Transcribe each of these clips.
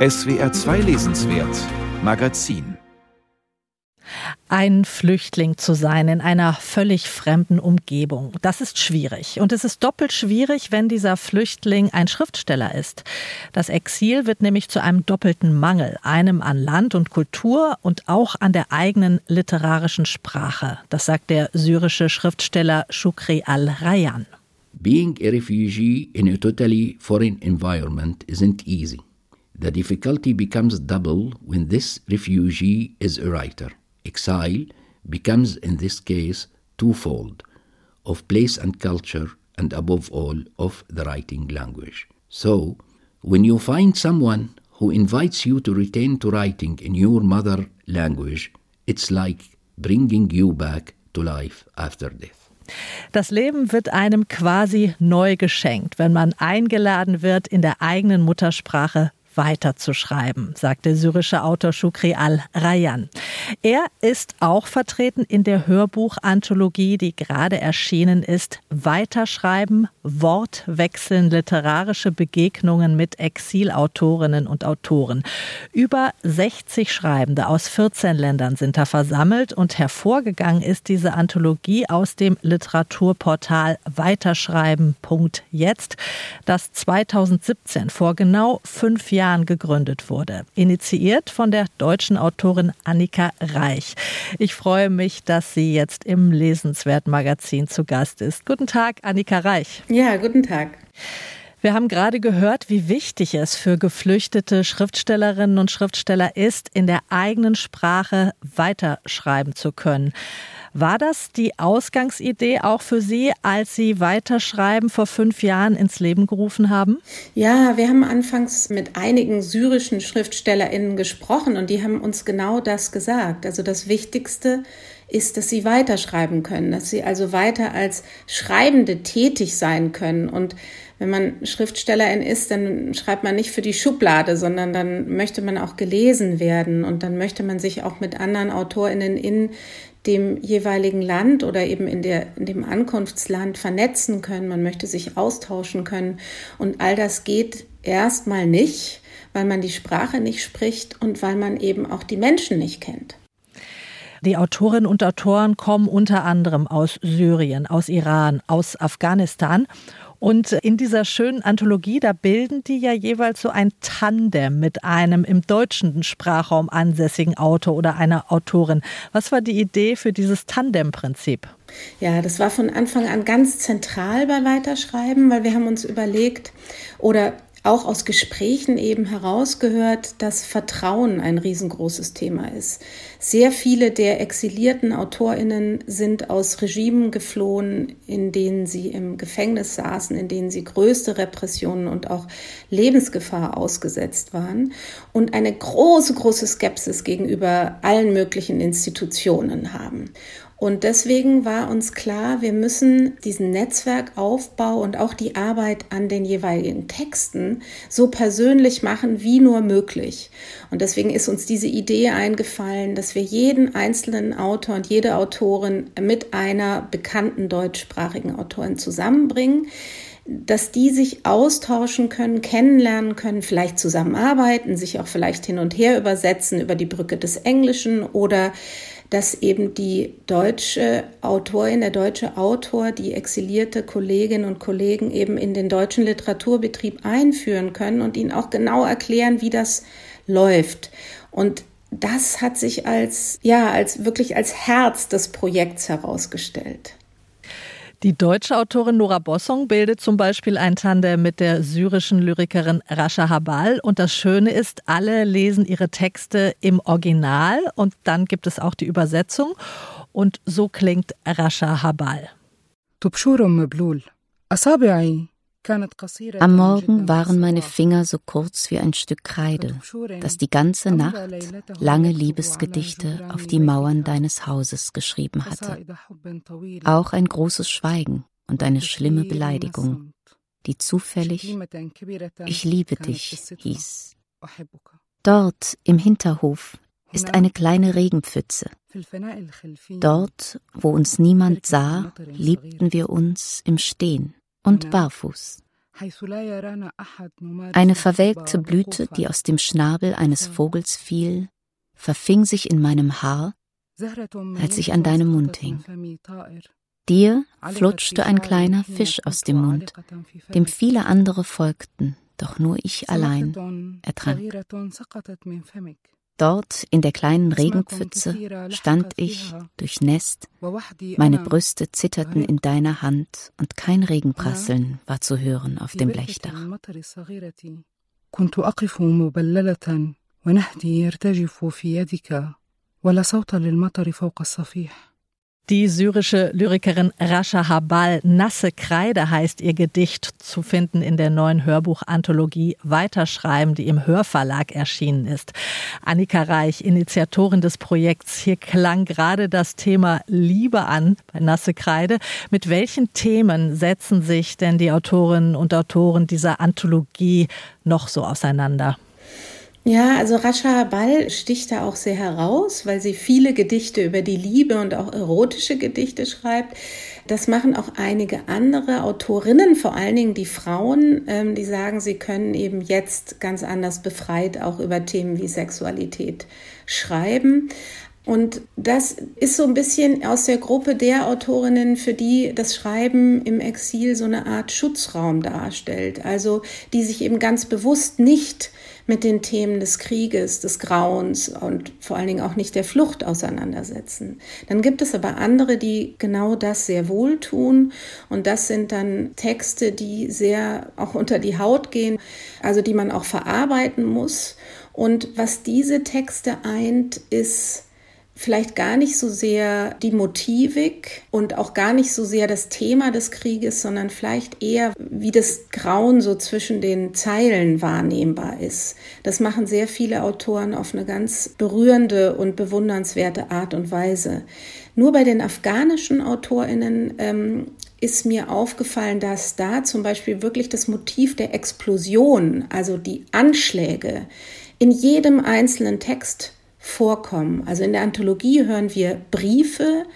SWR 2 Lesenswert Magazin ein Flüchtling zu sein in einer völlig fremden Umgebung. Das ist schwierig. Und es ist doppelt schwierig, wenn dieser Flüchtling ein Schriftsteller ist. Das Exil wird nämlich zu einem doppelten Mangel, einem an Land und Kultur und auch an der eigenen literarischen Sprache. Das sagt der syrische Schriftsteller Shukri al-Rayyan. Being a refugee in a totally foreign environment isn't easy. The difficulty becomes double when this refugee is a writer. Exile becomes in this case twofold of place and culture, and above all, of the writing language. So, when you find someone who invites you to return to writing in your mother language, it's like bringing you back to life after death. Das Leben wird einem quasi neu geschenkt, wenn man eingeladen wird, in der eigenen Muttersprache weiterzuschreiben, sagt der syrische Autor Shukri al-Rayyan. Er ist auch vertreten in der Hörbuchanthologie, die gerade erschienen ist. Weiterschreiben, Wortwechseln, literarische Begegnungen mit Exilautorinnen und Autoren. Über 60 Schreibende aus 14 Ländern sind da versammelt und hervorgegangen ist diese Anthologie aus dem Literaturportal weiterschreiben.jetzt, das 2017 vor genau fünf Jahren gegründet wurde. Initiiert von der deutschen Autorin Annika Reich. Ich freue mich, dass sie jetzt im Lesenswert Magazin zu Gast ist. Guten Tag, Annika Reich. Ja, guten Tag. Wir haben gerade gehört, wie wichtig es für geflüchtete Schriftstellerinnen und Schriftsteller ist, in der eigenen Sprache weiterschreiben zu können. War das die Ausgangsidee auch für Sie, als Sie Weiterschreiben vor fünf Jahren ins Leben gerufen haben? Ja, wir haben anfangs mit einigen syrischen SchriftstellerInnen gesprochen und die haben uns genau das gesagt. Also das Wichtigste ist, dass sie weiterschreiben können, dass sie also weiter als Schreibende tätig sein können. Und wenn man Schriftstellerin ist, dann schreibt man nicht für die Schublade, sondern dann möchte man auch gelesen werden und dann möchte man sich auch mit anderen AutorInnen in dem jeweiligen Land oder eben in, der, in dem Ankunftsland vernetzen können, man möchte sich austauschen können. Und all das geht erstmal nicht, weil man die Sprache nicht spricht und weil man eben auch die Menschen nicht kennt. Die Autorinnen und Autoren kommen unter anderem aus Syrien, aus Iran, aus Afghanistan. Und in dieser schönen Anthologie, da bilden die ja jeweils so ein Tandem mit einem im deutschen Sprachraum ansässigen Autor oder einer Autorin. Was war die Idee für dieses Tandem-Prinzip? Ja, das war von Anfang an ganz zentral bei Weiterschreiben, weil wir haben uns überlegt, oder auch aus Gesprächen eben herausgehört, dass Vertrauen ein riesengroßes Thema ist. Sehr viele der exilierten Autorinnen sind aus Regimen geflohen, in denen sie im Gefängnis saßen, in denen sie größte Repressionen und auch Lebensgefahr ausgesetzt waren und eine große, große Skepsis gegenüber allen möglichen Institutionen haben. Und deswegen war uns klar, wir müssen diesen Netzwerkaufbau und auch die Arbeit an den jeweiligen Texten so persönlich machen wie nur möglich. Und deswegen ist uns diese Idee eingefallen, dass wir jeden einzelnen Autor und jede Autorin mit einer bekannten deutschsprachigen Autorin zusammenbringen dass die sich austauschen können, kennenlernen können, vielleicht zusammenarbeiten, sich auch vielleicht hin und her übersetzen über die Brücke des Englischen oder dass eben die deutsche Autorin, der deutsche Autor, die exilierte Kolleginnen und Kollegen eben in den deutschen Literaturbetrieb einführen können und ihnen auch genau erklären, wie das läuft. Und das hat sich als, ja, als wirklich als Herz des Projekts herausgestellt. Die deutsche Autorin Nora Bossong bildet zum Beispiel ein Tandem mit der syrischen Lyrikerin Rasha Habal. Und das Schöne ist, alle lesen ihre Texte im Original und dann gibt es auch die Übersetzung. Und so klingt Rasha Habal. Am Morgen waren meine Finger so kurz wie ein Stück Kreide, das die ganze Nacht lange Liebesgedichte auf die Mauern deines Hauses geschrieben hatte. Auch ein großes Schweigen und eine schlimme Beleidigung, die zufällig Ich liebe dich hieß. Dort im Hinterhof ist eine kleine Regenpfütze. Dort, wo uns niemand sah, liebten wir uns im Stehen und barfuß. Eine verwelkte Blüte, die aus dem Schnabel eines Vogels fiel, verfing sich in meinem Haar, als ich an deinem Mund hing. Dir flutschte ein kleiner Fisch aus dem Mund, dem viele andere folgten, doch nur ich allein ertrank. Dort in der kleinen Regenpfütze stand ich, durchnässt, meine Brüste zitterten in deiner Hand und kein Regenprasseln war zu hören auf dem Blechdach. ونهدي يرتجف في يدك ولا صوت للمطر فوق الصفيح die syrische Lyrikerin Rasha Habal, Nasse Kreide heißt ihr Gedicht, zu finden in der neuen Hörbuchanthologie Weiterschreiben, die im Hörverlag erschienen ist. Annika Reich, Initiatorin des Projekts. Hier klang gerade das Thema Liebe an bei Nasse Kreide. Mit welchen Themen setzen sich denn die Autorinnen und Autoren dieser Anthologie noch so auseinander? Ja, also Rasha Ball sticht da auch sehr heraus, weil sie viele Gedichte über die Liebe und auch erotische Gedichte schreibt. Das machen auch einige andere Autorinnen, vor allen Dingen die Frauen, ähm, die sagen, sie können eben jetzt ganz anders befreit auch über Themen wie Sexualität schreiben. Und das ist so ein bisschen aus der Gruppe der Autorinnen, für die das Schreiben im Exil so eine Art Schutzraum darstellt. Also die sich eben ganz bewusst nicht mit den Themen des Krieges, des Grauens und vor allen Dingen auch nicht der Flucht auseinandersetzen. Dann gibt es aber andere, die genau das sehr wohl tun und das sind dann Texte, die sehr auch unter die Haut gehen, also die man auch verarbeiten muss. Und was diese Texte eint, ist vielleicht gar nicht so sehr die Motivik und auch gar nicht so sehr das Thema des Krieges, sondern vielleicht eher, wie das Grauen so zwischen den Zeilen wahrnehmbar ist. Das machen sehr viele Autoren auf eine ganz berührende und bewundernswerte Art und Weise. Nur bei den afghanischen Autorinnen ähm, ist mir aufgefallen, dass da zum Beispiel wirklich das Motiv der Explosion, also die Anschläge, in jedem einzelnen Text vorkommen. Also in der Anthologie hören wir Briefe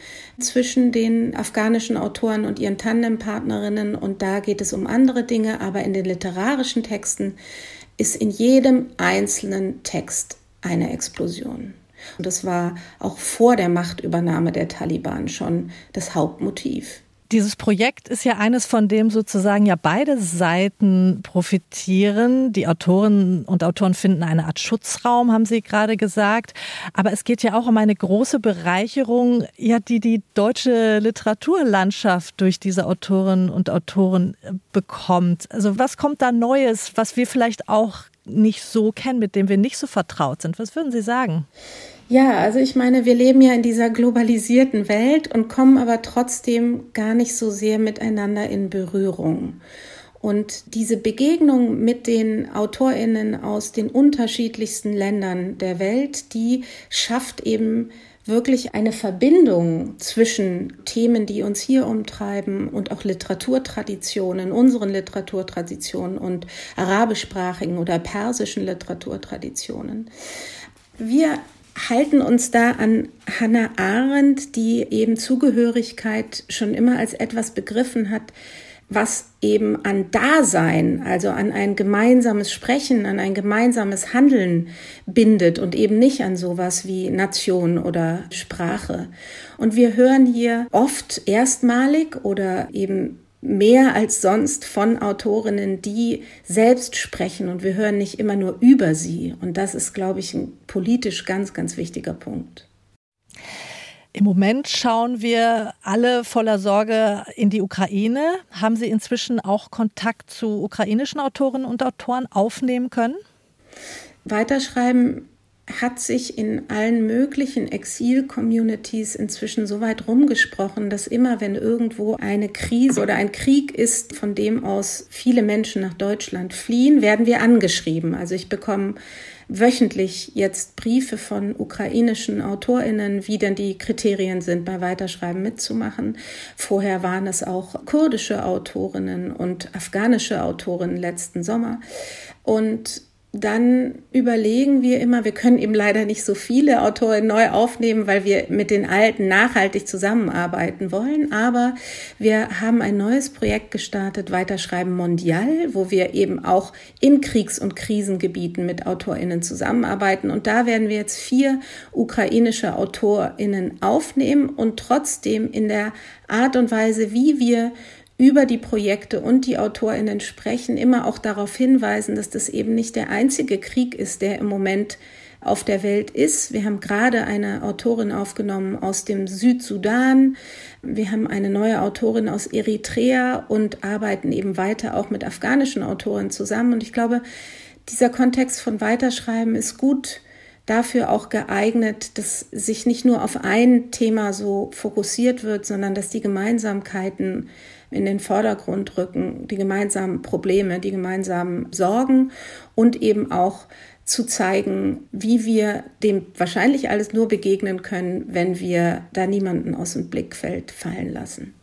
zwischen den afghanischen Autoren und ihren Tandempartnerinnen und da geht es um andere Dinge, aber in den literarischen Texten ist in jedem einzelnen Text eine Explosion. Und das war auch vor der Machtübernahme der Taliban schon das Hauptmotiv. Dieses Projekt ist ja eines, von dem sozusagen ja beide Seiten profitieren. Die Autoren und Autoren finden eine Art Schutzraum, haben Sie gerade gesagt. Aber es geht ja auch um eine große Bereicherung, ja, die die deutsche Literaturlandschaft durch diese Autorinnen und Autoren äh, bekommt. Also was kommt da Neues, was wir vielleicht auch nicht so kennen, mit dem wir nicht so vertraut sind? Was würden Sie sagen? Ja, also ich meine, wir leben ja in dieser globalisierten Welt und kommen aber trotzdem gar nicht so sehr miteinander in Berührung. Und diese Begegnung mit den Autorinnen aus den unterschiedlichsten Ländern der Welt, die schafft eben wirklich eine Verbindung zwischen Themen, die uns hier umtreiben und auch Literaturtraditionen, unseren Literaturtraditionen und arabischsprachigen oder persischen Literaturtraditionen. Wir halten uns da an Hannah Arendt, die eben Zugehörigkeit schon immer als etwas begriffen hat, was eben an Dasein, also an ein gemeinsames Sprechen, an ein gemeinsames Handeln bindet und eben nicht an sowas wie Nation oder Sprache. Und wir hören hier oft erstmalig oder eben mehr als sonst von Autorinnen, die selbst sprechen und wir hören nicht immer nur über sie. Und das ist, glaube ich, ein politisch ganz, ganz wichtiger Punkt. Im Moment schauen wir alle voller Sorge in die Ukraine. Haben Sie inzwischen auch Kontakt zu ukrainischen Autorinnen und Autoren aufnehmen können? Weiterschreiben hat sich in allen möglichen Exil-Communities inzwischen so weit rumgesprochen, dass immer, wenn irgendwo eine Krise oder ein Krieg ist, von dem aus viele Menschen nach Deutschland fliehen, werden wir angeschrieben. Also ich bekomme wöchentlich jetzt Briefe von ukrainischen AutorInnen, wie denn die Kriterien sind, bei Weiterschreiben mitzumachen. Vorher waren es auch kurdische Autorinnen und afghanische Autorinnen letzten Sommer. Und dann überlegen wir immer, wir können eben leider nicht so viele Autoren neu aufnehmen, weil wir mit den alten nachhaltig zusammenarbeiten wollen. Aber wir haben ein neues Projekt gestartet, Weiterschreiben Mondial, wo wir eben auch in Kriegs- und Krisengebieten mit AutorInnen zusammenarbeiten. Und da werden wir jetzt vier ukrainische AutorInnen aufnehmen und trotzdem in der Art und Weise, wie wir über die Projekte und die Autorinnen sprechen, immer auch darauf hinweisen, dass das eben nicht der einzige Krieg ist, der im Moment auf der Welt ist. Wir haben gerade eine Autorin aufgenommen aus dem Südsudan. Wir haben eine neue Autorin aus Eritrea und arbeiten eben weiter auch mit afghanischen Autoren zusammen. Und ich glaube, dieser Kontext von Weiterschreiben ist gut dafür auch geeignet, dass sich nicht nur auf ein Thema so fokussiert wird, sondern dass die Gemeinsamkeiten in den Vordergrund rücken, die gemeinsamen Probleme, die gemeinsamen Sorgen und eben auch zu zeigen, wie wir dem wahrscheinlich alles nur begegnen können, wenn wir da niemanden aus dem Blickfeld fallen lassen.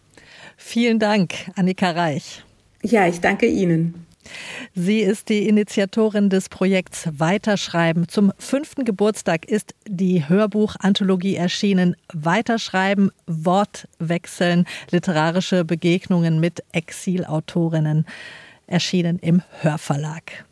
Vielen Dank, Annika Reich. Ja, ich danke Ihnen. Sie ist die Initiatorin des Projekts Weiterschreiben. Zum fünften Geburtstag ist die Hörbuchanthologie erschienen. Weiterschreiben, Wortwechseln, literarische Begegnungen mit Exilautorinnen erschienen im Hörverlag.